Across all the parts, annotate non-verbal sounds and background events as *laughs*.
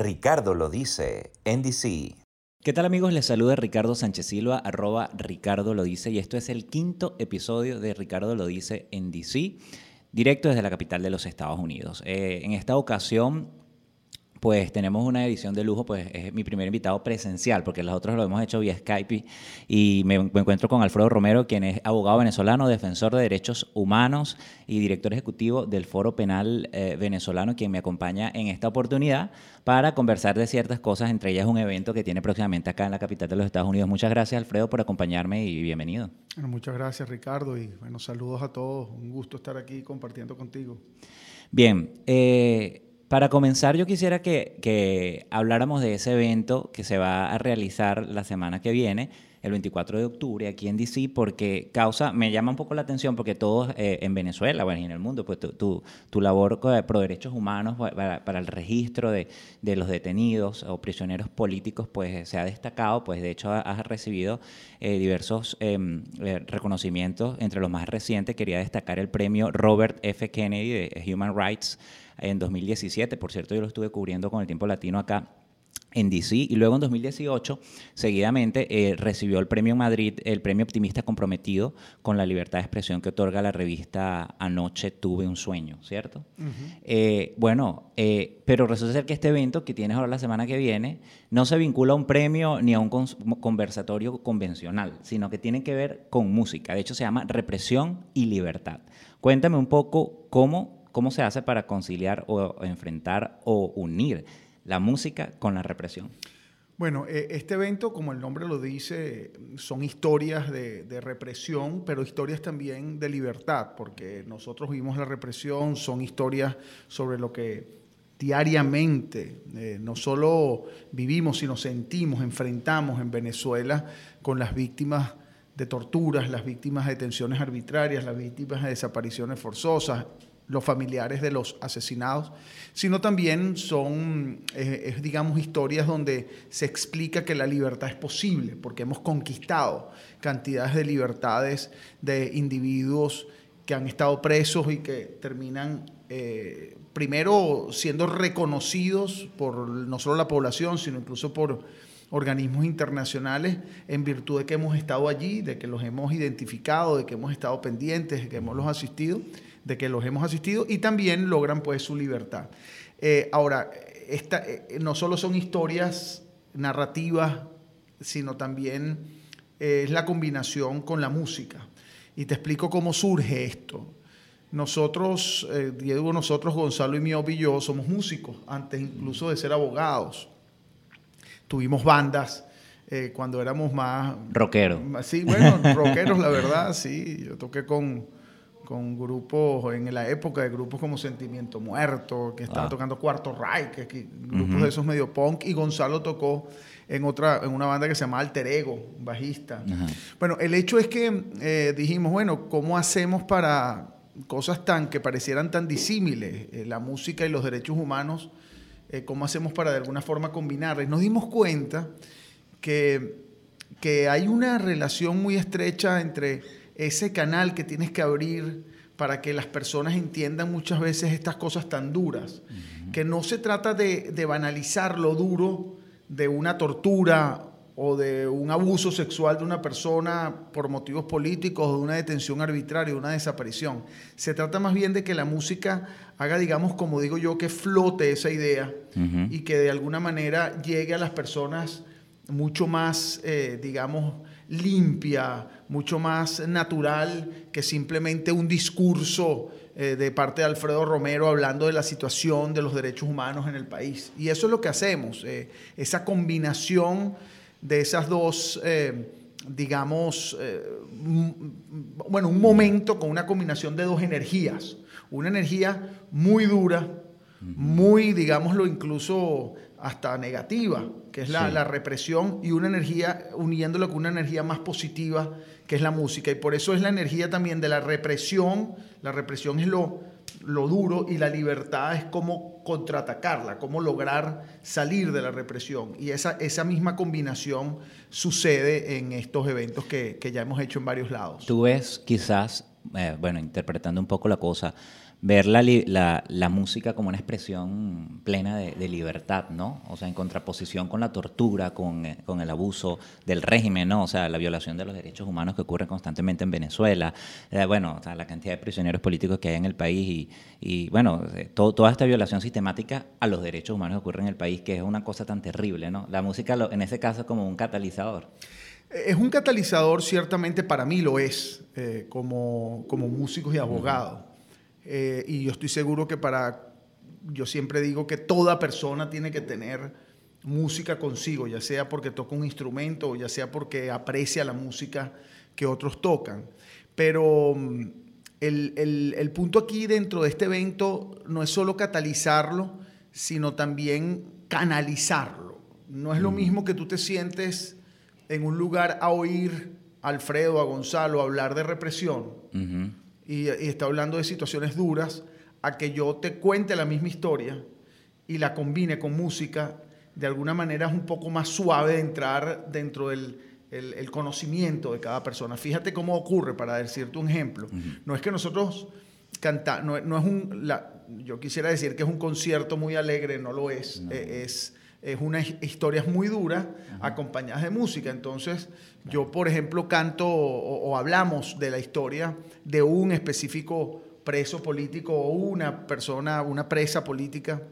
Ricardo lo dice, NDC. ¿Qué tal amigos? Les saluda Ricardo Sánchez Silva, arroba Ricardo lo dice, y esto es el quinto episodio de Ricardo lo dice en DC, directo desde la capital de los Estados Unidos. Eh, en esta ocasión pues tenemos una edición de lujo, pues es mi primer invitado presencial, porque los otros lo hemos hecho vía Skype y me, encuentro con Alfredo Romero, quien es abogado venezolano, defensor de derechos humanos y director ejecutivo del Foro Penal eh, Venezolano, quien me acompaña en esta oportunidad para conversar de ciertas cosas, entre ellas un evento que tiene próximamente acá en la capital de los Estados Unidos. Muchas gracias Alfredo por acompañarme y bienvenido. Bueno, muchas gracias Ricardo y bueno, saludos a todos, un gusto estar aquí compartiendo contigo. Bien, eh, para comenzar, yo quisiera que, habláramos de ese evento que se va a realizar la semana que viene, el 24 de octubre, aquí en DC, porque causa, me llama un poco la atención, porque todos eh, en Venezuela, bueno, y en el mundo, pues tu, tu, labor pro derechos humanos para, el registro de, los detenidos o prisioneros políticos, pues se ha destacado, pues de hecho has recibido eh, diversos em, eh, reconocimientos, entre los más recientes quería destacar el premio Robert F. Kennedy de Human Rights en 2017. Por cierto, yo lo estuve cubriendo con el tiempo latino acá en DC y luego en 2018 seguidamente eh, recibió el premio Madrid, el premio optimista comprometido con la libertad de expresión que otorga la revista Anoche tuve un sueño, ¿cierto? Eh, bueno, eh, pero resulta ser que este evento que tienes ahora la semana que viene no se vincula a un premio ni a un conversatorio convencional, sino que tiene que ver con música. De hecho se llama Represión y Libertad. Cuéntame un poco cómo ¿Cómo se hace para conciliar o enfrentar o unir la música con la represión? Bueno, e, este evento, como el nombre lo dice, son historias de, represión, pero historias también de libertad, porque nosotros vimos la represión, son historias sobre lo que diariamente eh, no solo vivimos, sino sentimos, enfrentamos en Venezuela con las víctimas de torturas, las víctimas de detenciones arbitrarias, las víctimas de desapariciones forzosas, los familiares de los asesinados, sino también son, eh, digamos, historias donde se explica que la libertad es posible, porque hemos conquistado cantidades de libertades de individuos que han estado presos y que terminan eh, primero siendo reconocidos por no solo la población, sino incluso por organismos internacionales en virtud de que hemos estado allí, de que los hemos identificado, de que hemos estado pendientes, de que hemos los asistido de que los hemos asistido y también logran pues su libertad. Eh, ahora, esta, eh, no solo son historias narrativas, sino también eh, es la combinación con la música. Y te explico cómo surge esto. Nosotros, Diego, nosotros, Gonzalo y Miobi y yo somos músicos, antes incluso de ser abogados. Tuvimos bandas cuando éramos más... Rockeros. Sí, bueno, rockeros, la verdad, sí. Yo toqué con con grupos, en la época de grupos como Sentimiento Muerto, que estaba ah. tocando Cuarto Ray, que, grupos de esos medio punk, y Gonzalo tocó en otra, en una banda que se llama Alter Ego, bajista. Bueno, el hecho es que eh, dijimos, bueno, ¿cómo hacemos para cosas tan que parecieran tan disímiles, eh, la música y los derechos humanos, eh, cómo hacemos para de alguna forma combinarlas? Nos dimos cuenta que, que hay una relación muy estrecha entre ese canal que tienes que abrir para que las personas entiendan muchas veces estas cosas tan duras, que no se trata de, banalizar lo duro de una tortura o de un abuso sexual de una persona por motivos políticos o de una detención arbitraria, una desaparición. Se trata más bien de que la música haga, digamos, como digo yo, que flote esa idea y que de alguna manera llegue a las personas mucho más, eh, digamos, limpia, mucho más natural que simplemente un discurso eh, de parte de Alfredo Romero hablando de la situación de los derechos humanos en el país. Y eso es lo que hacemos, eh, esa combinación de esas dos, eh, digamos, bueno, un momento con una combinación de dos energías. Una energía muy dura, muy, digámoslo, incluso hasta negativa, que es la, represión, y una energía, uniéndolo con una energía más positiva, que es la música. Y por eso es la energía también de la represión. La represión es lo, lo duro y la libertad es cómo contraatacarla, cómo lograr salir de la represión. Y esa, esa misma combinación sucede en estos eventos que, ya hemos hecho en varios lados. Tú ves quizás, eh, bueno, interpretando un poco la cosa, ver la, la- la música como una expresión plena de, libertad, ¿no? O sea, en contraposición con la tortura, con, eh, con el abuso del régimen, ¿no? O sea, la violación de los derechos humanos que ocurre constantemente en Venezuela, eh, bueno, o sea, la cantidad de prisioneros políticos que hay en el país y, y, bueno, eh, todo- toda esta violación sistemática a los derechos humanos que ocurre en el país, que es una cosa tan terrible, ¿no? La música, lo- en ese caso, es como un catalizador. Es un catalizador, ciertamente para mí lo es, como, como músicos y abogados. Eh, y yo estoy seguro que para, yo siempre digo que toda persona tiene que tener música consigo, ya sea porque toca un instrumento o ya sea porque aprecia la música que otros tocan. Pero mm, el, el- el punto aquí dentro de este evento no es solo catalizarlo, sino también canalizarlo. No es lo mismo que tú te sientes en un lugar a oír a Alfredo, a Gonzalo, hablar de represión Ujú. Y, y está hablando de situaciones duras, a que yo te cuente la misma historia y la combine con música, de alguna manera es un poco más suave de entrar dentro del el- el conocimiento de cada persona. Fíjate cómo ocurre, para decirte un ejemplo. No es que nosotros cantamos, no, no es un, la- yo quisiera decir que es un concierto muy alegre, no lo es, Eh, es es unas historias muy duras acompañadas de música. Entonces, yo, por ejemplo, canto o, o hablamos de la historia de un específico preso político o una persona, una presa política.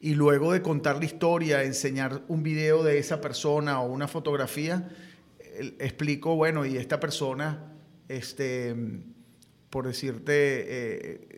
Y luego de contar la historia, enseñar un video de esa persona o una fotografía, explico, bueno, y esta persona, este, por decirte, eh,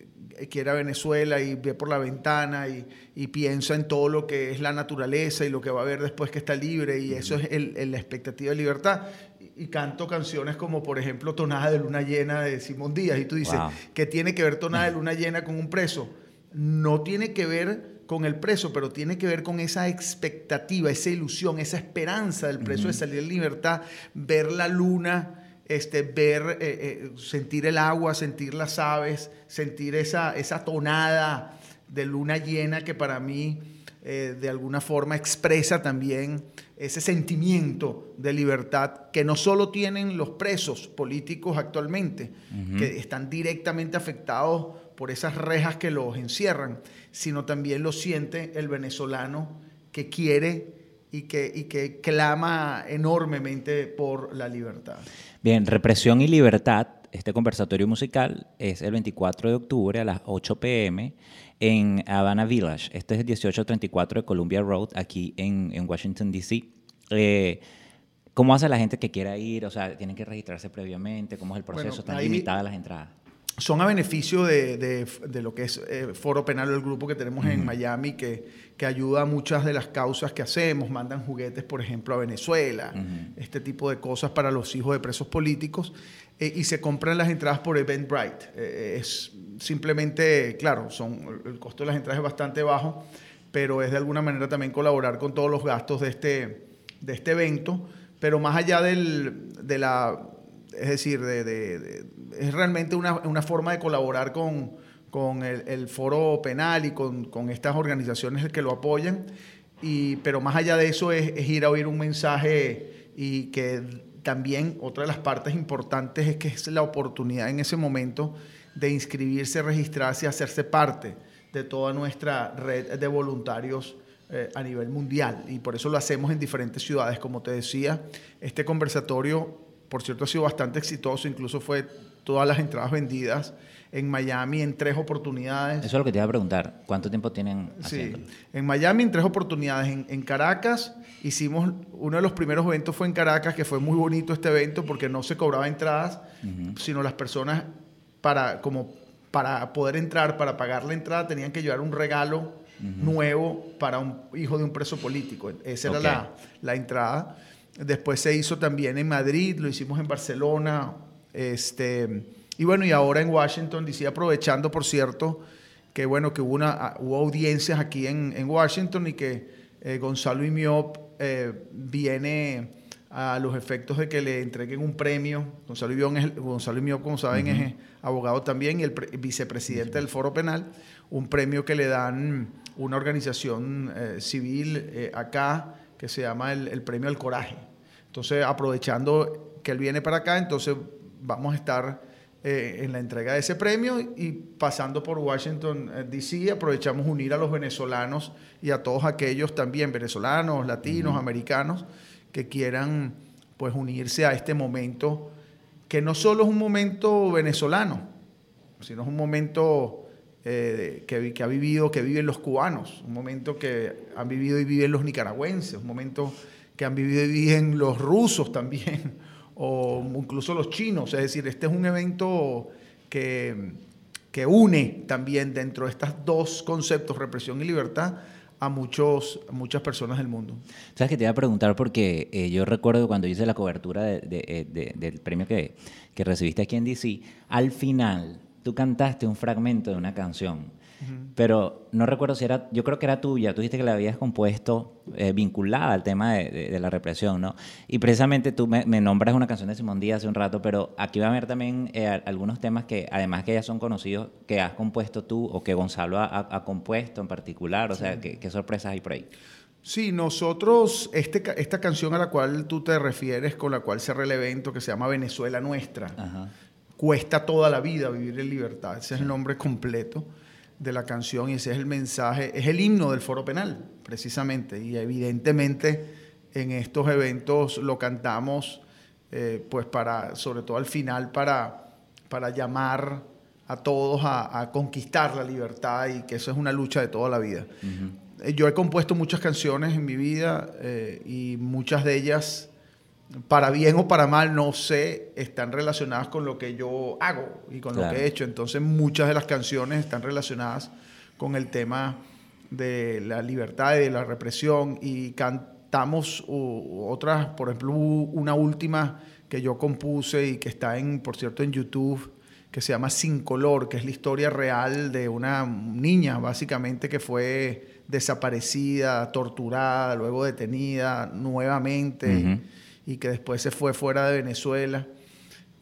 quiere a Venezuela y ve por la ventana y, y piensa en todo lo que es la naturaleza y lo que va a ver después que está libre y eso es el- el- la expectativa de libertad. Y, y canto canciones como, por ejemplo, Tonada de Luna Llena de Simón Díaz y tú dices, Wow. ¿qué tiene que ver Tonada de Luna Llena con un preso? No tiene que ver con el preso, pero tiene que ver con esa expectativa, esa ilusión, esa esperanza del preso de salir en libertad, ver la luna, este, ver, eh, eh, sentir el agua, sentir las aves, sentir esa, esa tonada de luna llena que para mí eh, de alguna forma expresa también ese sentimiento de libertad que no solo tienen los presos políticos actualmente, que están directamente afectados por esas rejas que los encierran, sino también lo siente el venezolano que quiere y que, y que clama enormemente por la libertad. Bien, Represión y Libertad, este conversatorio musical es el 24 de octubre a las 8 pm en Havana Village. Este es el 1834 de Columbia Road, aquí en, en Washington, D.C. Eh, ¿Cómo hace la gente que quiera ir? O sea, ¿tienen que registrarse previamente? ¿Cómo es el proceso? Bueno, ¿Están ahí- limitadas las entradas? Son a beneficio de, de- de lo que es eh, Foro Penal, el grupo que tenemos en Miami, que, que ayuda a muchas de las causas que hacemos. Mandan juguetes, por ejemplo, a Venezuela, este tipo de cosas para los hijos de presos políticos. eh, y se compran las entradas por Eventbrite. Eh, es simplemente, claro, son, el costo de las entradas es bastante bajo, pero es de alguna manera también colaborar con todos los gastos de este, de este evento. Pero más allá del, de la es decir, de, de- de- es realmente una, una forma de colaborar con, con el, foro penal y con, con estas organizaciones que lo apoyan. Y, pero más allá de eso es, ir a oír un mensaje y que también otra de las partes importantes es que es la oportunidad en ese momento de inscribirse, registrarse hacerse parte de toda nuestra red de voluntarios eh, a nivel mundial. Y por eso lo hacemos en diferentes ciudades. Como te decía, este conversatorio, por cierto, ha sido bastante exitoso. Incluso fue todas las entradas vendidas en Miami en tres oportunidades. Eso es lo que te iba a preguntar. ¿Cuánto tiempo tienen Sí, en Miami en tres oportunidades. En, en Caracas hicimos, uno de los primeros eventos fue en Caracas, que fue muy bonito este evento porque no se cobraba entradas, sino las personas para, como para poder entrar, para pagar la entrada, tenían que llevar un regalo nuevo para un hijo de un preso político. Esa era la, la entrada. Después se hizo también en Madrid, lo hicimos en Barcelona, este, y bueno, y ahora en Washington, D.C., aprovechando, por cierto, que bueno, que hubo, una, hubo audiencias aquí en, en Washington y que eh, Gonzalo Imiop eh, viene a los efectos de que le entreguen un premio. Gonzalo Imiop, es Gonzalo Imiop, como saben, es eh, abogado también y el pre- vicepresidente del Foro Penal, un premio que le dan una organización eh, civil acá que se llama el, el Premio al Coraje. Entonces, aprovechando que él viene para acá, entonces vamos a estar eh, en la entrega de ese premio y pasando por Washington, eh, D.C., aprovechamos unir a los venezolanos y a todos aquellos también, venezolanos, latinos, americanos, que quieran pues unirse a este momento, que no solo es un momento venezolano, sino es un momento eh, que, que, ha vivido, que viven los cubanos, un momento que han vivido y viven los nicaragüenses, un momento que han vivido y viven los rusos también, *laughs* o incluso los chinos. Es decir, este es un evento que, que une también dentro de estos dos conceptos, represión y libertad, a, muchos, muchas personas del mundo. Sabes que te iba a preguntar porque eh, yo recuerdo cuando hice la cobertura eh, del premio que, que recibiste aquí en DC, al final tú cantaste un fragmento de una canción, pero no recuerdo si era, yo creo que era tuya, tú dijiste que la habías compuesto eh, vinculada al tema de, la represión, ¿no? Y precisamente tú me, nombras una canción de Simón Díaz hace un rato, pero aquí va a haber también eh, algunos temas que, además que ya son conocidos, que has compuesto tú o que Gonzalo ha, compuesto en particular, o sea, ¿qué, sorpresas hay por ahí? Sí, nosotros, este, esta canción a la cual tú te refieres, con la cual cerré el evento, que se llama Venezuela Nuestra, Ajá cuesta toda la vida vivir en libertad. Ese es el nombre completo de la canción y ese es el mensaje, es el himno del foro penal, precisamente. Y evidentemente en estos eventos lo cantamos, eh, pues para, sobre todo al final, para, para llamar a todos a, conquistar la libertad y que eso es una lucha de toda la vida. Yo he compuesto muchas canciones en mi vida eh, y muchas de ellas para bien o para mal, no sé, están relacionadas con lo que yo hago y con lo que he hecho. Entonces muchas de las canciones están relacionadas con el tema de la libertad y de la represión. Y cantamos otras, por ejemplo, una última que yo compuse y que está en, por cierto, en YouTube, que se llama Sin Color, que es la historia real de una niña, básicamente, que fue desaparecida, torturada, luego detenida nuevamente y que después se fue fuera de Venezuela.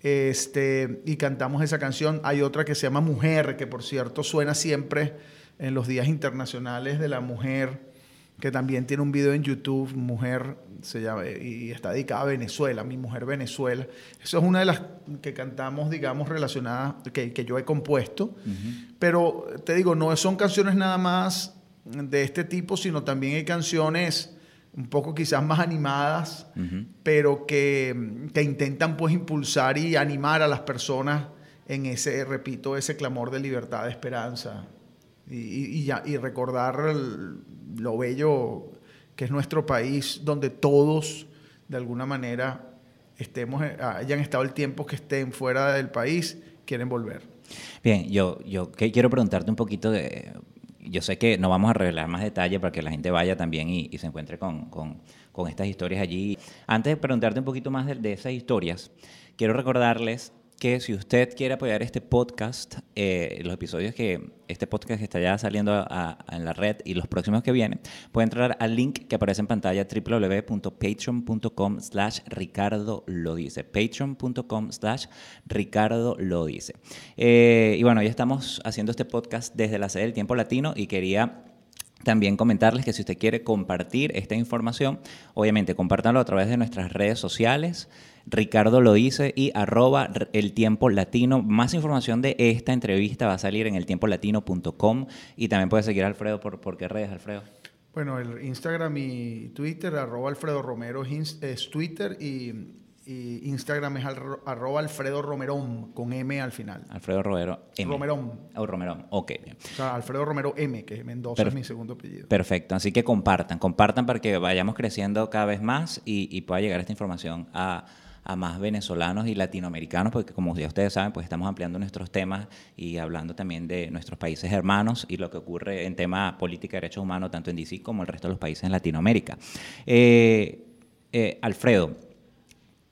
Este, y cantamos esa canción. Hay otra que se llama Mujer, que por cierto suena siempre en los días internacionales de la mujer, que también tiene un video en YouTube, Mujer, se llama, y está dedicada a Venezuela, Mi Mujer Venezuela. Eso es una de las que cantamos, digamos, relacionadas, que, que yo he compuesto. Pero te digo, no son canciones nada más de este tipo, sino también hay canciones un poco quizás más animadas, pero que, que, intentan pues impulsar y animar a las personas en ese, repito, ese clamor de libertad, de esperanza y, y, recordar lo bello que es nuestro país, donde todos de alguna manera estemos, hayan estado el tiempo que estén fuera del país, quieren volver. Bien, yo, yo quiero preguntarte un poquito de, yo sé que no vamos a revelar más detalles para que la gente vaya también y, se encuentre con, con, estas historias allí. Antes de preguntarte un poquito más de, de esas historias, quiero recordarles que si usted quiere apoyar este podcast, eh, los episodios que este podcast está ya saliendo en la red y los próximos que vienen, puede entrar al link que aparece en pantalla www.patreon.com slash Ricardo lo dice. Patreon.com slash Ricardo lo dice. Eh, y bueno, ya estamos haciendo este podcast desde la sede del Tiempo Latino y quería también comentarles que si usted quiere compartir esta información, obviamente compártanlo a través de nuestras redes sociales. Ricardo lo dice y arroba el tiempo latino. Más información de esta entrevista va a salir en eltiempolatino.com y también puede seguir a Alfredo por, por qué redes, Alfredo. Bueno, el Instagram y Twitter, arroba Alfredo Romero es Twitter y, Instagram es arroba Alfredo Romerón con M al final. Alfredo Romero M. Romerón. Oh, Romerón, ok. O sea, Alfredo Romero M, que Mendoza es mi segundo apellido. Perfecto, así que compartan, compartan para que vayamos creciendo cada vez más y pueda llegar esta información a a más venezolanos y latinoamericanos, porque como ya ustedes saben, pues estamos ampliando nuestros temas y hablando también de nuestros países hermanos y lo que ocurre en tema política y derechos humanos, tanto en DC como en el resto de los países en Latinoamérica. Eh, eh, Alfredo,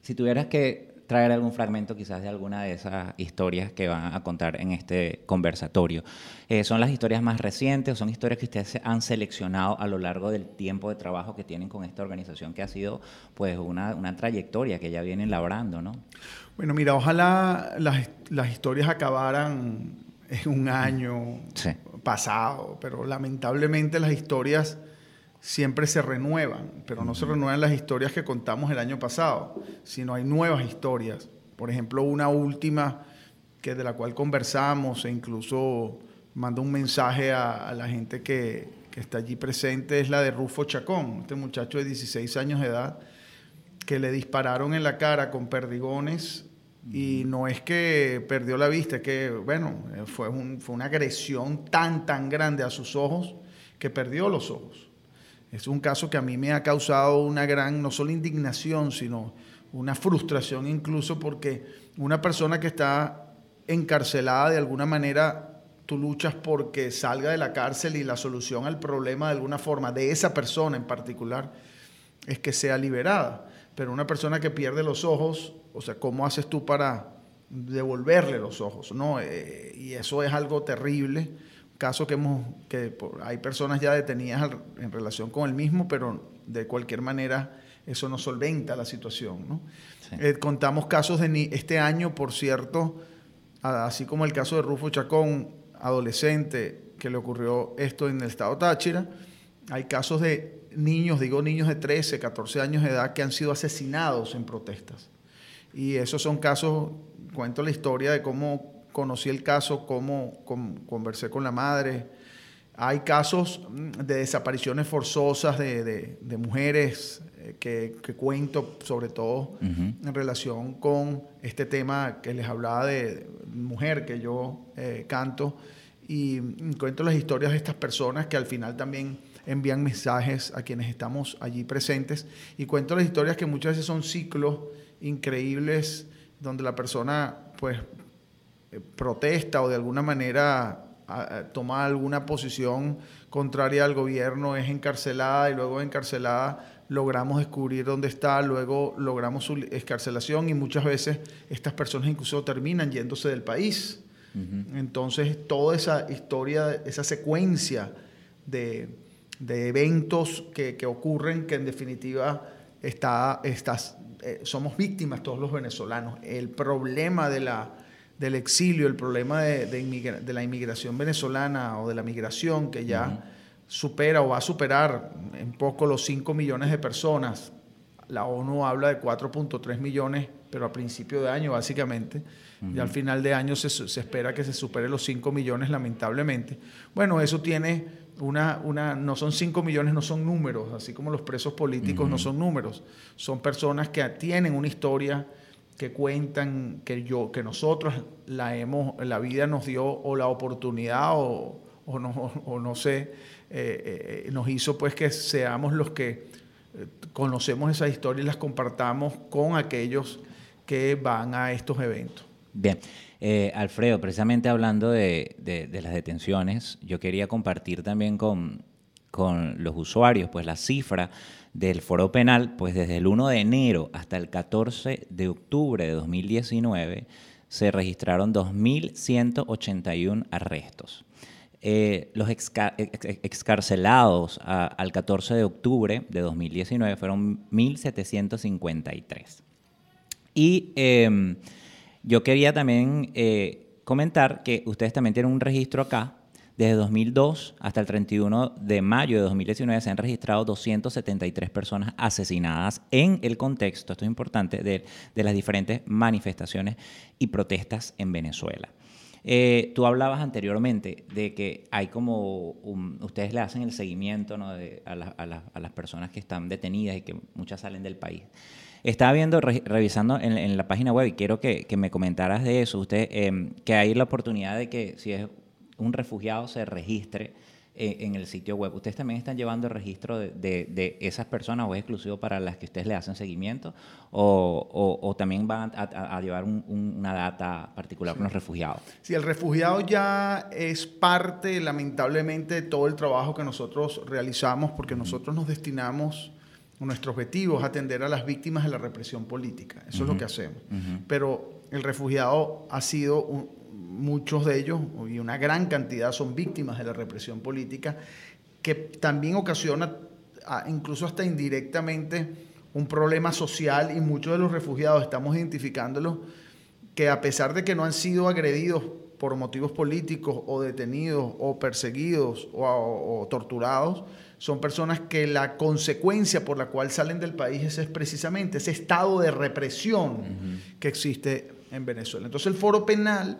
si tuvieras que traer algún fragmento quizás de alguna de esas historias que van a contar en este conversatorio. Eh, ¿Son las historias más recientes o son historias que ustedes han seleccionado a lo largo del tiempo de trabajo que tienen con esta organización que ha sido pues una, una trayectoria que ya vienen labrando, ¿no? Bueno, mira, ojalá las, las historias acabaran en un año pasado, pero lamentablemente las historias siempre se renuevan, pero no se renuevan las historias que contamos el año pasado, sino hay nuevas historias. Por ejemplo, una última que de la cual conversamos e incluso mando un mensaje a, la gente que, que, está allí presente, es la de Rufo Chacón, este muchacho de 16 años de edad, que le dispararon en la cara con perdigones y no es que perdió la vista, es que, bueno, fue, un, fue una agresión tan, tan grande a sus ojos que perdió los ojos. Es un caso que a mí me ha causado una gran, no solo indignación, sino una frustración incluso porque una persona que está encarcelada de alguna manera, tú luchas porque salga de la cárcel y la solución al problema de alguna forma de esa persona en particular es que sea liberada. Pero una persona que pierde los ojos, o sea, ¿cómo haces tú para devolverle los ojos? ¿no? Eh, y eso es algo terrible. Caso que hemos, que hay personas ya detenidas en relación con el mismo, pero de cualquier manera eso no solventa la situación. ¿no? Eh, contamos casos de este año, por cierto, así como el caso de Rufo Chacón, adolescente, que le ocurrió esto en el estado Táchira, hay casos de niños, digo niños de 13, 14 años de edad, que han sido asesinados en protestas. Y esos son casos, cuento la historia de cómo conocí el caso, cómo, conversé con la madre. Hay casos mm, de desapariciones forzosas de, mujeres eh, que, cuento, sobre todo en relación con este tema que les hablaba de, mujer que yo eh, canto. Y mm, cuento las historias de estas personas que al final también envían mensajes a quienes estamos allí presentes y cuento las historias que muchas veces son ciclos increíbles donde la persona pues protesta o de alguna manera toma alguna posición contraria al gobierno, es encarcelada y luego encarcelada logramos descubrir dónde está, luego logramos su escarcelación y muchas veces estas personas incluso terminan yéndose del país. Entonces, toda esa historia, esa secuencia de, de eventos que, que, ocurren que en definitiva está, eh, somos víctimas todos los venezolanos. El problema de la, del exilio, el problema de, de, la inmigración venezolana o de la migración que ya supera o va a superar en poco los 5 millones de personas. La ONU habla de 4.3 millones, pero a principio de año básicamente. Y al final de año se, se espera que se supere los 5 millones lamentablemente. Bueno, eso tiene una, una, no son 5 millones, no son números, así como los presos políticos no son números, son personas que tienen una historia, que cuentan, que yo, que nosotros la hemos, la vida nos dio o la oportunidad o, o no, o no sé, eh, eh, nos hizo pues que seamos los que eh, conocemos esas historias y las compartamos con aquellos que van a estos eventos. Bien. Alfredo, precisamente hablando de, las detenciones, yo quería compartir también con, los usuarios pues la cifra del foro penal, pues desde el 1 de enero hasta el 14 de octubre de 2019 se registraron 2.181 arrestos. Eh, los excarcelados al 14 de octubre de 2019 fueron 1.753. Y em, yo quería también eh, comentar que ustedes también tienen un registro acá. Desde 2002 hasta el 31 de mayo de 2019 se han registrado 273 personas asesinadas en el contexto, esto es importante, de, las diferentes manifestaciones y protestas en Venezuela. Eh, tú hablabas anteriormente de que hay como, ustedes le hacen el seguimiento a, las personas que están detenidas y que muchas salen del país. Estaba viendo, revisando en, la página web y quiero que, me comentaras de eso. Usted, em, que hay la oportunidad de que si es un refugiado se registre eh, en el sitio web. ¿Ustedes también están llevando el registro de, esas personas o es exclusivo para las que ustedes le hacen seguimiento? ¿O, también van a, llevar una data particular con los refugiados? Sí, el refugiado ya es parte, lamentablemente, de todo el trabajo que nosotros realizamos porque nosotros nos destinamos nuestro objetivo es atender a las víctimas de la represión política. Eso es lo que hacemos. Pero el refugiado ha sido, muchos de ellos, y una gran cantidad son víctimas de la represión política, que también ocasiona, incluso hasta indirectamente, un problema social y muchos de los refugiados estamos identificándolos que a pesar de que no han sido agredidos por motivos políticos o detenidos o perseguidos o torturados, son personas que la consecuencia por la cual salen del país es, precisamente ese estado de represión que existe en Venezuela. Entonces el foro penal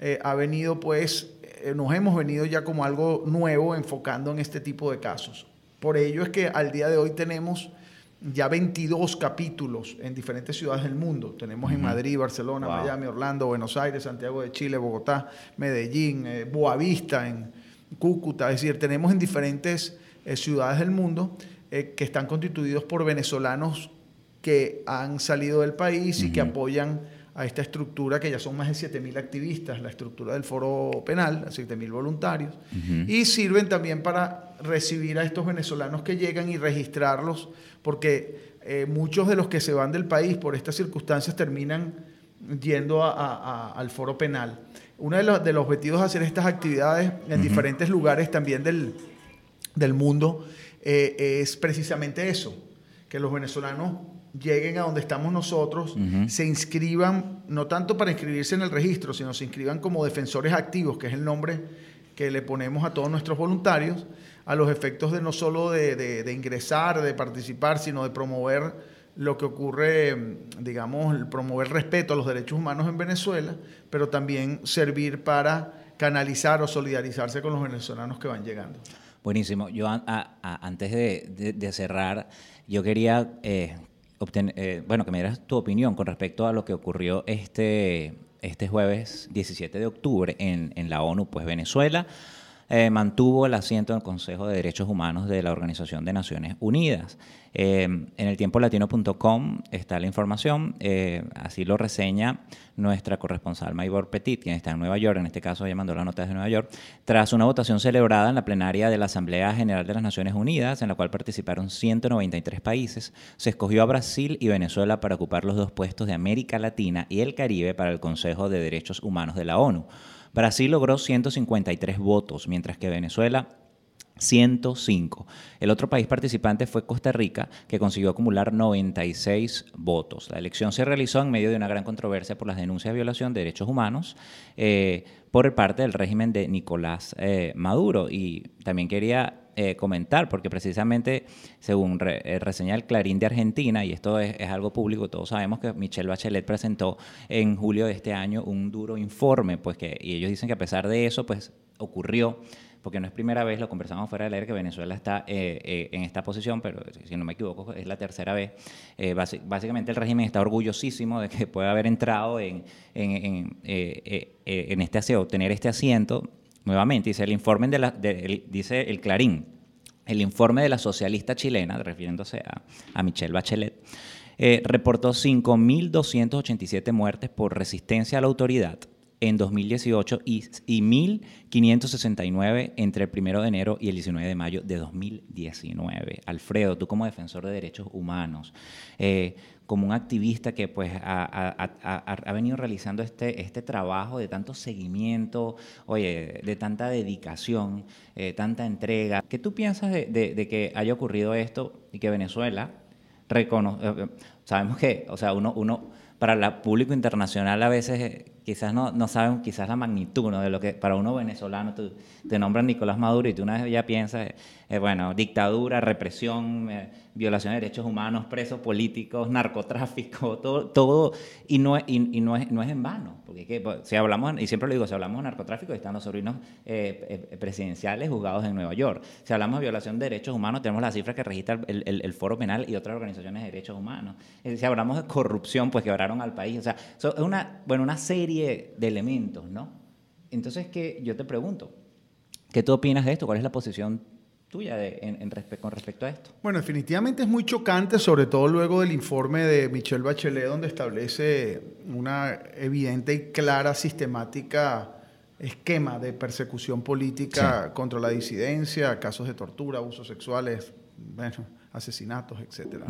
eh, ha venido pues, eh, nos hemos venido ya como algo nuevo enfocando en este tipo de casos. Por ello es que al día de hoy tenemos ya 22 capítulos en diferentes ciudades del mundo. Tenemos en Madrid, Barcelona, Miami, Orlando, Buenos Aires, Santiago de Chile, Bogotá, Medellín, eh, Boavista, en Cúcuta. Es decir, tenemos en diferentes eh, ciudades del mundo eh, que están constituidos por venezolanos que han salido del país y que apoyan a esta estructura que ya son más de 7.000 activistas, la estructura del foro penal, 7.000 voluntarios, y sirven también para recibir a estos venezolanos que llegan y registrarlos, porque eh, muchos de los que se van del país por estas circunstancias terminan yendo al foro penal. Uno de los, de los objetivos de hacer estas actividades en diferentes lugares también del, del mundo eh, es precisamente eso, que los venezolanos lleguen a donde estamos nosotros, se inscriban, no tanto para inscribirse en el registro, sino se inscriban como defensores activos, que es el nombre que le ponemos a todos nuestros voluntarios, a los efectos de no solo de, ingresar, de participar, sino de promover lo que ocurre, digamos, promover respeto a los derechos humanos en Venezuela, pero también servir para canalizar o solidarizarse con los venezolanos que van llegando. Buenísimo. Yo antes de, cerrar, yo quería eh, eh, bueno, que me dieras tu opinión con respecto a lo que ocurrió este, este jueves 17 de octubre en, en la ONU, pues Venezuela eh, mantuvo el asiento en el Consejo de Derechos Humanos de la Organización de Naciones Unidas. Eh, en el tiempolatino.com está la información, eh, así lo reseña nuestra corresponsal Maybor Petit, quien está en Nueva York, en este caso llamando la nota de Nueva York, tras una votación celebrada en la plenaria de la Asamblea General de las Naciones Unidas, en la cual participaron 193 países, se escogió a Brasil y Venezuela para ocupar los dos puestos de América Latina y el Caribe para el Consejo de Derechos Humanos de la ONU. Brasil logró 153 votos, mientras que Venezuela 105. El otro país participante fue Costa Rica, que consiguió acumular 96 votos. La elección se realizó en medio de una gran controversia por las denuncias de violación de derechos humanos eh, por parte del régimen de Nicolás eh, Maduro. Y también quería eh, comentar, porque precisamente, según reseña el Clarín de Argentina, y esto es, algo público, todos sabemos que Michelle Bachelet presentó en julio de este año un duro informe, pues que, y ellos dicen que a pesar de eso, pues ocurrió porque no es primera vez, lo conversamos fuera del aire, que Venezuela está eh, eh, en esta posición, pero si no me equivoco, es la tercera vez. Eh, básicamente el régimen está orgullosísimo de que pueda haber entrado en, en, este asiento, tener este asiento nuevamente. Dice el informe de la, dice el Clarín, el informe de la socialista chilena, refiriéndose a, a Michelle Bachelet, reportó 5.287 muertes por resistencia a la autoridad en 2018 y, y 1.569 entre el 1 de enero y el 19 de mayo de 2019. Alfredo, tú como defensor de derechos humanos, eh, como un activista que pues ha, venido realizando este, este trabajo de tanto seguimiento, oye, de tanta dedicación, eh, tanta entrega, ¿qué tú piensas de, de, que haya ocurrido esto y que Venezuela reconoce, eh, sabemos que, o sea, uno, uno para el público internacional a veces quizás no, no saben quizás la magnitud de lo que para uno venezolano te nombran Nicolás Maduro y tú una vez ya piensas, eh, bueno, dictadura, represión, eh, violación de derechos humanos, presos políticos, narcotráfico, *laughs* todo, todo y, no, y, y no, es, no es en vano, porque pues, si hablamos, y siempre lo digo, si hablamos de narcotráfico, están los sobrinos eh, presidenciales juzgados en Nueva York. Si hablamos de violación de derechos humanos, tenemos las cifras que registra el, el, el Foro Penal y otras organizaciones de derechos humanos. Si hablamos de corrupción, pues quebraron al país. O sea, es una, bueno, una serie de elementos, ¿no? Entonces, que yo te pregunto, ¿qué tú opinas de esto? ¿Cuál es la posición tuya en, con respecto a esto? Bueno, definitivamente es muy chocante, sobre todo luego del informe de Michelle Bachelet, donde establece una evidente y clara sistemática esquema de persecución política contra la disidencia, casos de tortura, abusos sexuales, bueno, asesinatos, etcétera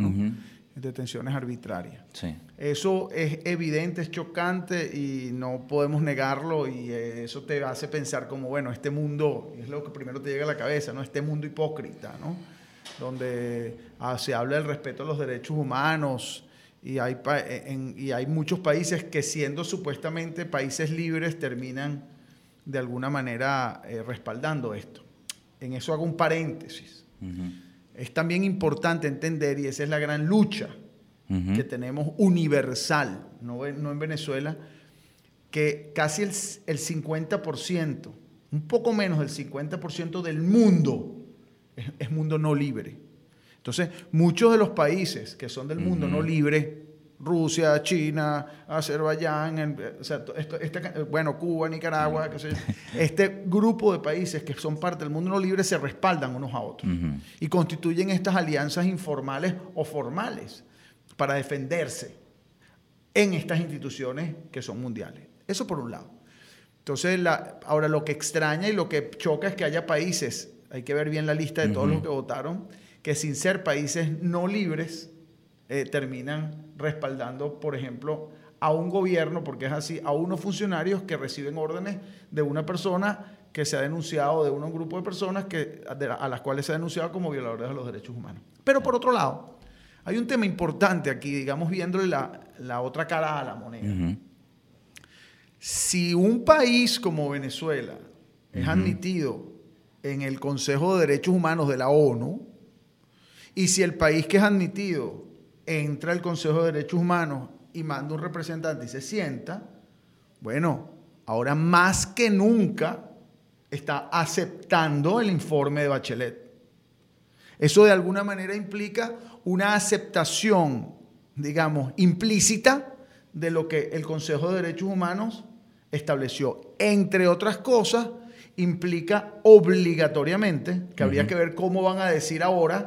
detenciones arbitrarias. Sí. Eso es evidente, es chocante y no podemos negarlo y eso te hace pensar como, bueno, este mundo, es lo que primero te llega a la cabeza, ¿no? Este mundo hipócrita, ¿no? Donde ah, se habla del respeto a los derechos humanos y hay, y hay muchos países que siendo supuestamente países libres terminan de alguna manera eh, respaldando esto. En eso hago un paréntesis es también importante entender, y esa es la gran lucha que tenemos universal, no, no en Venezuela, que casi el, el 50%, un poco menos del 50% del mundo es, es, mundo no libre. Entonces, muchos de los países que son del mundo no libre, Rusia, China, Azerbaiyán, o sea, este, bueno, Cuba, Nicaragua, qué sé yo, este grupo de países que son parte del mundo no libre se respaldan unos a otros y constituyen estas alianzas informales o formales para defenderse en estas instituciones que son mundiales. Eso por un lado. Entonces, ahora lo que extraña y lo que choca es que haya países, hay que ver bien la lista de todos los que votaron, que sin ser países no libres, eh, terminan respaldando, por ejemplo, a un gobierno, porque es así, a unos funcionarios que reciben órdenes de una persona que se ha denunciado, de un grupo de personas que, a las cuales se ha denunciado como violadores de los derechos humanos. Pero por otro lado, hay un tema importante aquí, digamos, viéndole la, otra cara a la moneda. Si un país como Venezuela es admitido en el Consejo de Derechos Humanos de la ONU, y si el país que es admitido entra al Consejo de Derechos Humanos y manda un representante y se sienta, bueno, ahora más que nunca está aceptando el informe de Bachelet. Eso de alguna manera implica una aceptación, digamos, implícita de lo que el Consejo de Derechos Humanos estableció. Entre otras cosas, implica obligatoriamente, que habría que ver cómo van a decir ahora,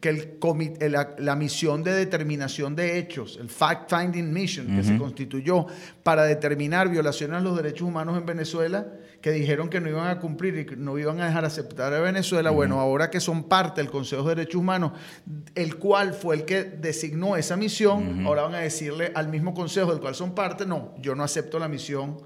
que el, la, misión de determinación de hechos, el Fact-Finding Mission, que se constituyó para determinar violaciones a los derechos humanos en Venezuela, que dijeron que no iban a cumplir y que no iban a dejar aceptar a Venezuela, bueno, ahora que son parte del Consejo de Derechos Humanos, el cual fue el que designó esa misión, ahora van a decirle al mismo Consejo del cual son parte, no, yo no acepto la misión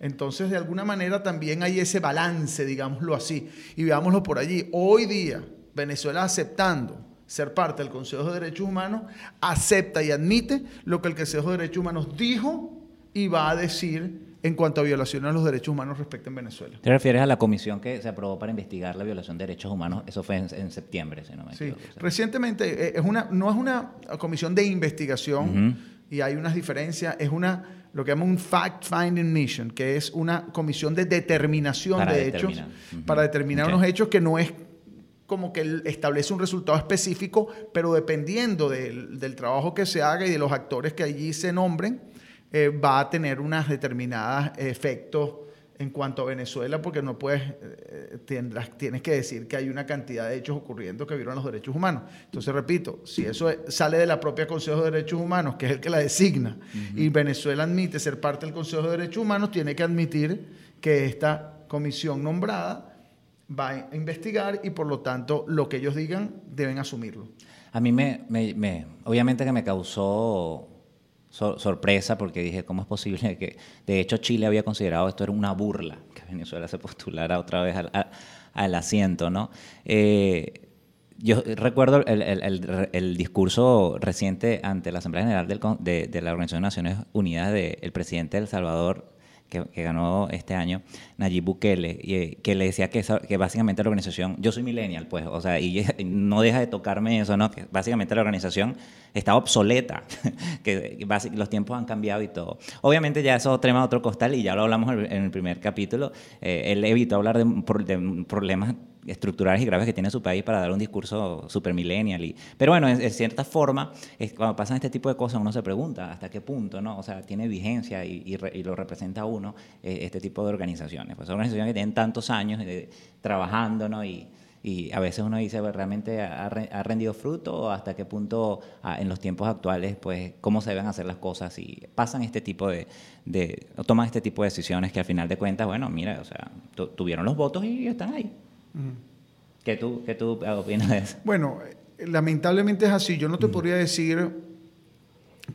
entonces, de alguna manera también hay ese balance, digámoslo así, y veámoslo por allí. Hoy día, Venezuela aceptando ser parte del Consejo de Derechos Humanos, acepta y admite lo que el Consejo de Derechos Humanos dijo y va a decir en cuanto a violaciones a los derechos humanos respecto en Venezuela. ¿Te refieres a la comisión que se aprobó para investigar la violación de derechos humanos? Eso fue en, septiembre, si no me equivoco. Sí, recientemente eh, es una, no es una comisión de investigación y hay unas diferencias, es una lo que llama un fact-finding mission, que es una comisión de determinación de hechos para determinar unos hechos que no es como que establece un resultado específico, pero dependiendo del, del, trabajo que se haga y de los actores que allí se nombren, eh, va a tener unos determinados efectos en cuanto a Venezuela, porque no puedes, eh, tendrás, tienes que decir que hay una cantidad de hechos ocurriendo que violan los derechos humanos. Entonces, repito, si eso sale de la propia Consejo de Derechos Humanos, que es el que la designa, y Venezuela admite ser parte del Consejo de Derechos Humanos, tiene que admitir que esta comisión nombrada va a investigar y por lo tanto lo que ellos digan deben asumirlo. A mí me, me obviamente que me causó sorpresa porque dije, ¿cómo es posible que, de hecho, Chile había considerado esto era una burla, que Venezuela se postulara otra vez al, asiento, ¿no? Eh, yo recuerdo el, discurso reciente ante la Asamblea General de, de, la Organización de Naciones Unidas del presidente de El Salvador, que, ganó este año, Nayib Bukele, y, eh, que le decía que, que básicamente la organización, yo soy millennial, pues, o sea, y *laughs* no deja de tocarme eso, ¿no? Que básicamente la organización está obsoleta, *laughs* que los tiempos han cambiado y todo. Obviamente ya eso tema otro costal y ya lo hablamos en el primer capítulo, eh, él evitó hablar de, de problemas estructurales y graves que tiene su país para dar un discurso super millennial. Y, pero bueno, en, cierta forma, es, cuando pasan este tipo de cosas uno se pregunta hasta qué punto, ¿no? O sea, tiene vigencia y, lo representa uno eh, este tipo de organizaciones. Pues son organizaciones que tienen tantos años trabajando, ¿no? Y, y a veces uno dice, pues, ¿realmente ha, rendido fruto? ¿O hasta qué punto ah, en los tiempos actuales, pues, cómo se deben hacer las cosas? Y pasan este tipo de, de toman este tipo de decisiones que al final de cuentas, bueno, mira, o sea, tuvieron los votos y están ahí. ¿Qué, tú, ¿Qué tú opinas de eso? Bueno, lamentablemente es así. Yo no te podría decir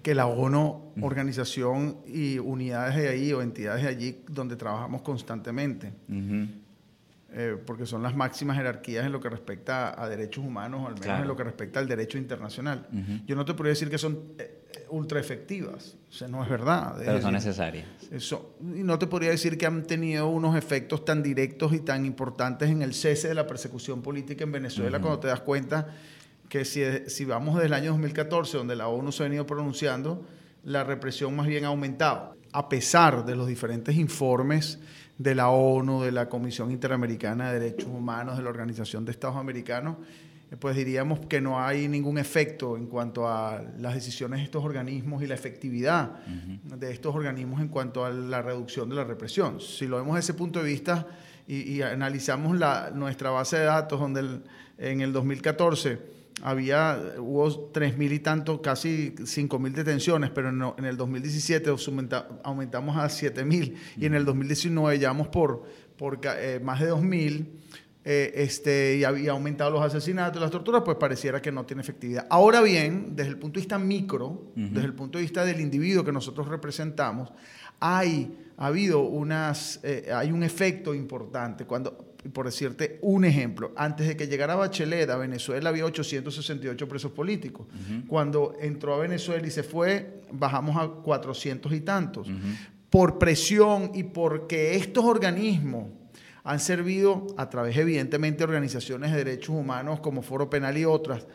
que la ONU, organización y unidades de ahí o entidades de allí donde trabajamos constantemente, eh, porque son las máximas jerarquías en lo que respecta a derechos humanos, o al menos en lo que respecta al derecho internacional. Yo no te podría decir que son eh, ultra efectivas. O sea, no es verdad. Pero son necesarias. Eso, y no te podría decir que han tenido unos efectos tan directos y tan importantes en el cese de la persecución política en Venezuela, cuando te das cuenta que si, si vamos desde el año 2014, donde la ONU se ha venido pronunciando, la represión más bien ha aumentado. a pesar de los diferentes informes de la ONU, de la Comisión Interamericana de Derechos Humanos, de la Organización de Estados Americanos, pues diríamos que no hay ningún efecto en cuanto a las decisiones de estos organismos y la efectividad de estos organismos en cuanto a la reducción de la represión. Si lo vemos desde ese punto de vista y, analizamos la, nuestra base de datos, donde en el 2014 había, hubo tres mil y tanto, casi cinco mil detenciones, pero en, el 2017 aumentamos a siete mil y en el 2019 llevamos por, por eh, más de dos mil. Eh, este, y había aumentado los asesinatos y las torturas, pues pareciera que no tiene efectividad. Ahora bien, desde el punto de vista micro, desde el punto de vista del individuo que nosotros representamos, hay ha habido unas, eh, hay un efecto importante. Cuando, por decirte un ejemplo, antes de que llegara Bachelet a Venezuela había 868 presos políticos. Cuando entró a Venezuela y se fue, bajamos a 400 y tantos. Por presión y porque estos organismos han servido a través, evidentemente, de organizaciones de derechos humanos como Foro Penal y otras,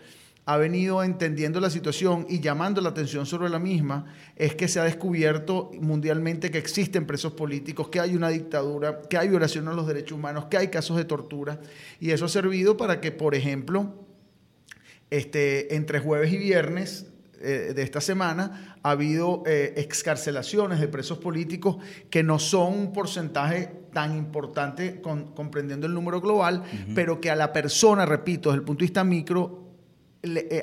ha venido entendiendo la situación y llamando la atención sobre la misma, es que se ha descubierto mundialmente que existen presos políticos, que hay una dictadura, que hay violación a los derechos humanos, que hay casos de tortura. Y eso ha servido para que, por ejemplo, este, entre jueves y viernes eh, de esta semana ha habido eh, excarcelaciones de presos políticos que no son un porcentaje tan importante comprendiendo el número global, pero que a la persona, repito, desde el punto de vista micro,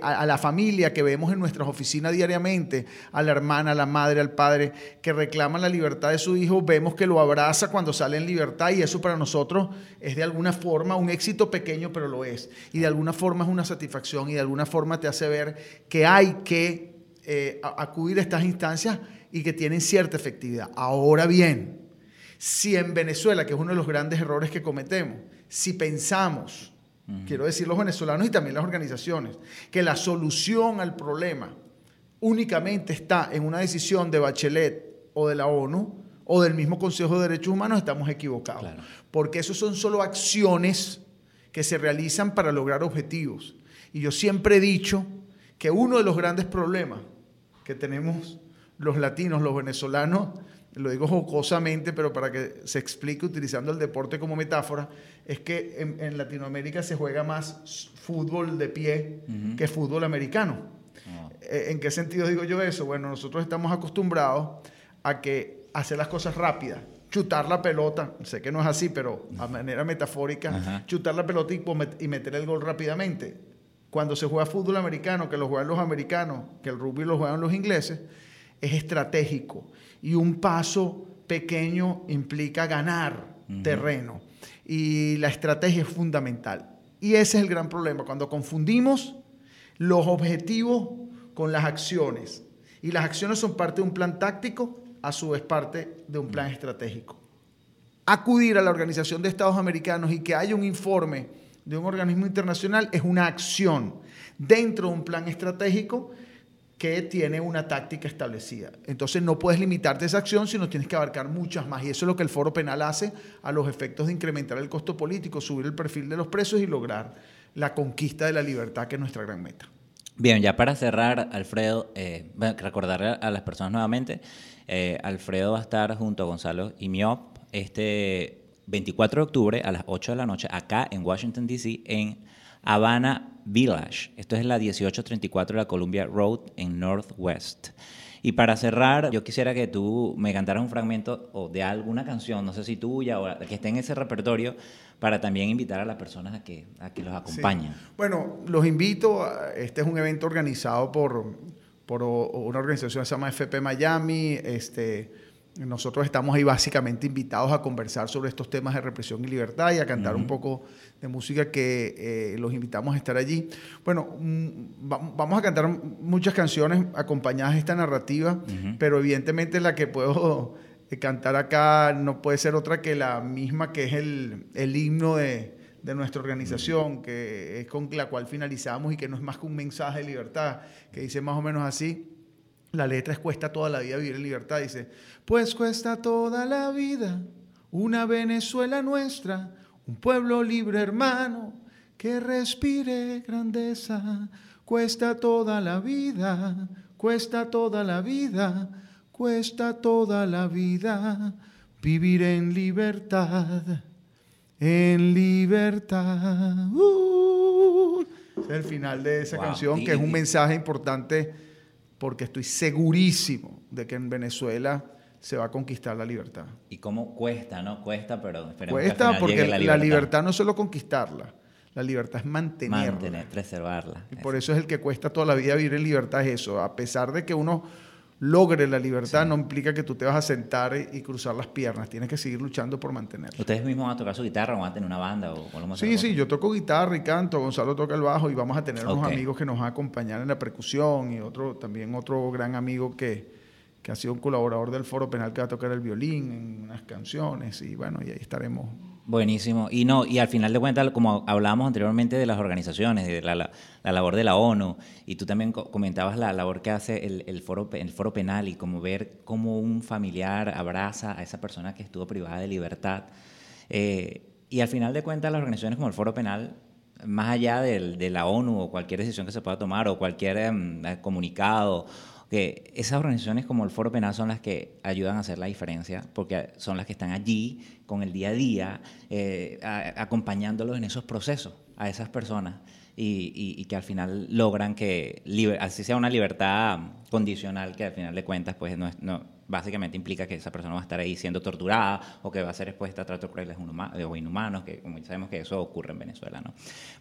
a la familia que vemos en nuestras oficinas diariamente, a la hermana, a la madre, al padre, que reclaman la libertad de su hijo, vemos que lo abraza cuando sale en libertad y eso para nosotros es de alguna forma un éxito pequeño, pero lo es. Y de alguna forma es una satisfacción y de alguna forma te hace ver que hay que eh, acudir a estas instancias y que tienen cierta efectividad. Ahora bien, si en Venezuela, que es uno de los grandes errores que cometemos, si pensamos quiero decir los venezolanos y también las organizaciones, que la solución al problema únicamente está en una decisión de Bachelet o de la ONU o del mismo Consejo de Derechos Humanos, estamos equivocados. Porque eso son solo acciones que se realizan para lograr objetivos. Y yo siempre he dicho que uno de los grandes problemas que tenemos los latinos, los venezolanos, lo digo *laughs* jocosamente, pero para que se explique utilizando el deporte como metáfora, es que en, Latinoamérica se juega más fútbol de pie que fútbol americano. Ah. Eh, ¿En qué sentido digo yo eso? Bueno, nosotros estamos acostumbrados a que hacer las cosas rápidas, chutar la pelota, sé que no es así, pero a manera metafórica, chutar la pelota y, y meter el gol rápidamente. Cuando se juega fútbol americano, que lo juegan los americanos, que el rugby lo juegan los ingleses, es estratégico y un paso pequeño implica ganar terreno. Y la estrategia es fundamental. Y ese es el gran problema, cuando confundimos los objetivos con las acciones. Y las acciones son parte de un plan táctico, a su vez parte de un plan estratégico. Acudir a la Organización de Estados Americanos y que haya un informe de un organismo internacional es una acción dentro de un plan estratégico que tiene una táctica establecida. Entonces no puedes limitarte a esa acción, sino tienes que abarcar muchas más. Y eso es lo que el foro penal hace a los efectos de incrementar el costo político, subir el perfil de los presos y lograr la conquista de la libertad, que es nuestra gran meta. Bien, ya para cerrar, Alfredo, eh, recordarle a las personas nuevamente, eh, Alfredo va a estar junto a Gonzalo y Miop este 24 de octubre a las 8 de la noche acá en Washington, D.C., en Habana Village. Esto es la 1834 de la Columbia Road en Northwest. Y para cerrar, yo quisiera que tú me cantaras un fragmento o de alguna canción, no sé si tuya o que esté en ese repertorio, para también invitar a las personas a que, a que los acompañen. Bueno, los invito. este es un evento organizado por, por una organización que se llama FP Miami. Este, nosotros estamos ahí básicamente invitados a conversar sobre estos temas de represión y libertad y a cantar un poco de música que eh, los invitamos a estar allí. Bueno, mm, vamos a cantar muchas canciones acompañadas de esta narrativa, pero evidentemente la que puedo eh, cantar acá no puede ser otra que la misma que es el, el himno de, de nuestra organización, que es con la cual finalizamos y que no es más que un mensaje de libertad, que dice más o menos así. La letra es cuesta toda la vida vivir en libertad. Dice, pues cuesta toda la vida una Venezuela nuestra, un pueblo libre hermano que respire grandeza. Cuesta toda la vida, cuesta toda la vida. cuesta toda la vida vivir en libertad, en libertad. Uh. Es el final de esa Wow. canción, que es un mensaje importante porque estoy segurísimo de que en Venezuela se va a conquistar la libertad. Y cómo cuesta, ¿no? Cuesta, pero esperemos que al Cuesta final porque la la libertad. libertad. no es solo conquistarla, la libertad es mantenerla. Mantener, preservarla. Y por eso es el que cuesta toda la vida vivir en libertad, es eso. A pesar de que uno logre la libertad, no implica que tú te vas a sentar y, cruzar las piernas. Tienes que seguir luchando por mantenerla. ¿Ustedes mismos van a tocar su guitarra o van a tener una banda? O, se Sí, sí, yo toco guitarra y canto, Gonzalo toca el bajo y vamos a tener unos amigos que nos van a acompañar en la percusión y otro también otro gran amigo que, que ha sido un colaborador del Foro Penal que va a tocar el violín en unas canciones y bueno, y ahí estaremos. Buenísimo. Y no, y al final de cuentas, como hablábamos anteriormente de las organizaciones, de la, la- la labor de la ONU, y tú también co- comentabas la labor que hace el, el foro, el foro penal y como ver cómo un familiar abraza a esa persona que estuvo privada de libertad. Eh, y al final de cuentas, las organizaciones como el foro penal, más allá del- de la ONU o cualquier decisión que se pueda tomar o cualquier em, comunicado, que esas organizaciones como el Foro Penal son las que ayudan a hacer la diferencia, porque son las que están allí con el día a día, eh, acompañándolos en esos procesos a esas personas y, y- y que al final logran que, liber- así sea una libertad condicional, que al final de cuentas, pues no, es- no- básicamente implica que esa persona va a estar ahí siendo torturada o que va a ser expuesta a tratos crueles inhuma- o inhumanos, que como ya sabemos que eso ocurre en Venezuela. ¿no?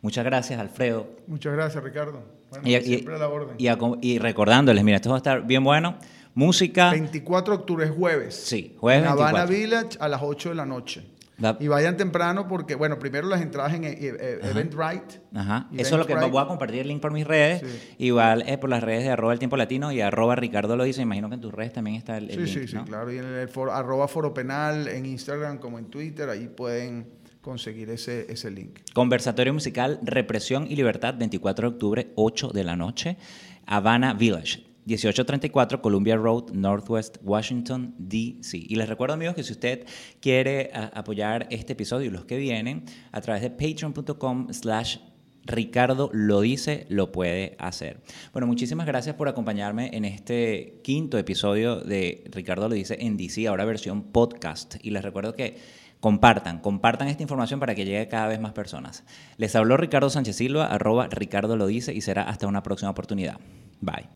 Muchas gracias, Alfredo. Muchas gracias, Ricardo. Bueno, Y, y- siempre a la orden. y a- y recordándoles, mira, esto va a estar bien bueno. Música. 24 de octubre es jueves. Sí, jueves En Habana 24. Village a las 8 de la noche. La- Y vayan temprano porque, bueno, primero las entradas en eh, eh, Eventbrite. Ajá. Eso es lo que voy a compartir el link por mis redes. Sí. Igual eh, por las redes de arroba el tiempo latino y arroba Ricardo lo dice. Imagino que en tus redes también está el, el Sí, link. sí, sí, claro. Y en el foro, arroba foro penal en Instagram como en Twitter, ahí pueden conseguir ese, ese link. Conversatorio musical Represión y Libertad, 24 de octubre, 8 de la noche. Habana Village. 1834 Columbia Road, Northwest Washington, D.C. Y les recuerdo, amigos, que si usted quiere a- apoyar este episodio y los que vienen, a través de patreon.com slash Ricardo lo dice, lo puede hacer. Bueno, muchísimas gracias por acompañarme en este quinto episodio de Ricardo lo dice en DC, ahora versión podcast. Y les recuerdo que compartan, compartan esta información para que llegue a cada vez más personas. Les habló Ricardo Sánchez Silva, arroba Ricardo lo dice y será hasta una próxima oportunidad. Bye.